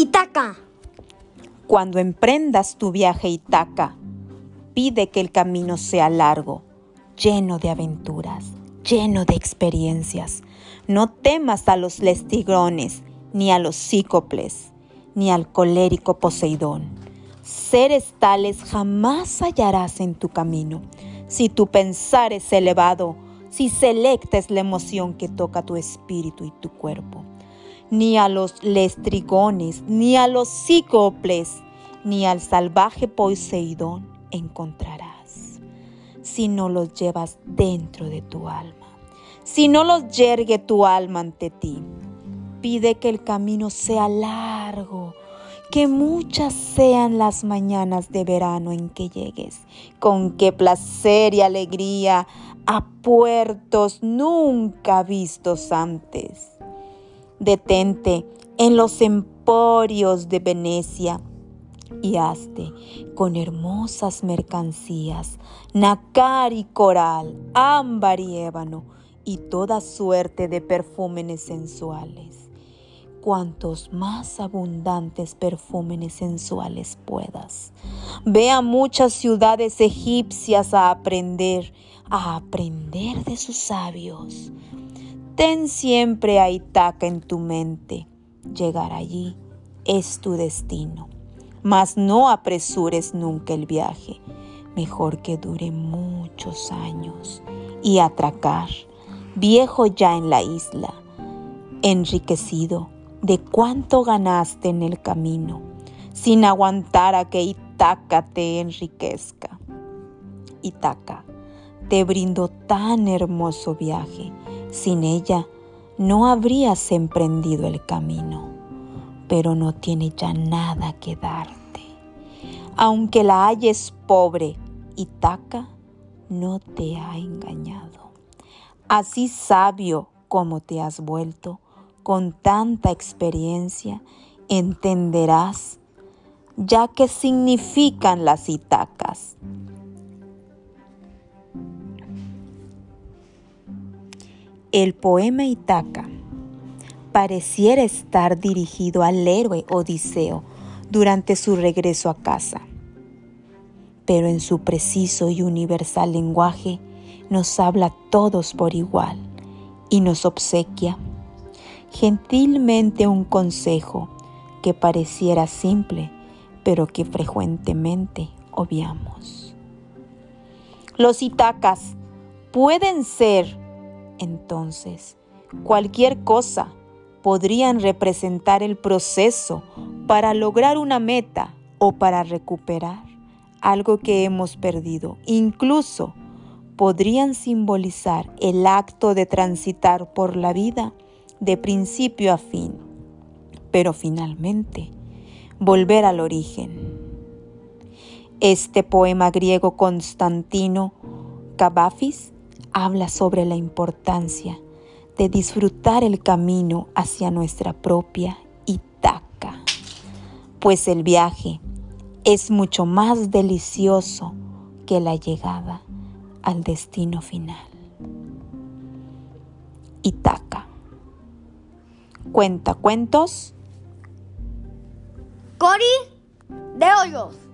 Itaca. Cuando emprendas tu viaje a Itaca, pide que el camino sea largo, lleno de aventuras, lleno de experiencias. No temas a los lestigrones, ni a los cícoples, ni al colérico Poseidón. Seres tales jamás hallarás en tu camino. Si tu pensar es elevado, si selecta es la emoción que toca tu espíritu y tu cuerpo ni a los lestrigones, ni a los cícoples, ni al salvaje Poseidón encontrarás, si no los llevas dentro de tu alma, si no los yergue tu alma ante ti. Pide que el camino sea largo, que muchas sean las mañanas de verano en que llegues, con qué placer y alegría a puertos nunca vistos antes Detente en los emporios de Venecia y hazte con hermosas mercancías, nácar y coral, ámbar y ébano y toda suerte de perfúmenes sensuales. Cuantos más abundantes perfúmenes sensuales puedas. Ve a muchas ciudades egipcias a aprender, a aprender de sus sabios Ten siempre a Itaca en tu mente. Llegar allí es tu destino. Mas no apresures nunca el viaje. Mejor que dure muchos años y atracar, viejo ya en la isla, enriquecido de cuánto ganaste en el camino, sin aguantar a que Itaca te enriquezca. Itaca te brindó tan hermoso viaje sin ella no habrías emprendido el camino, pero no tiene ya nada que darte. Aunque la halles pobre y taca, no te ha engañado. Así sabio como te has vuelto, con tanta experiencia, entenderás ya que significan las itacas El poema Itaca pareciera estar dirigido al héroe Odiseo durante su regreso a casa, pero en su preciso y universal lenguaje nos habla a todos por igual y nos obsequia gentilmente un consejo que pareciera simple, pero que frecuentemente obviamos. Los itacas pueden ser entonces, cualquier cosa podrían representar el proceso para lograr una meta o para recuperar algo que hemos perdido. Incluso podrían simbolizar el acto de transitar por la vida de principio a fin, pero finalmente volver al origen. Este poema griego Constantino Cavafis habla sobre la importancia de disfrutar el camino hacia nuestra propia Itaca, pues el viaje es mucho más delicioso que la llegada al destino final. Itaca. Cuenta cuentos. Cori de Hoyos.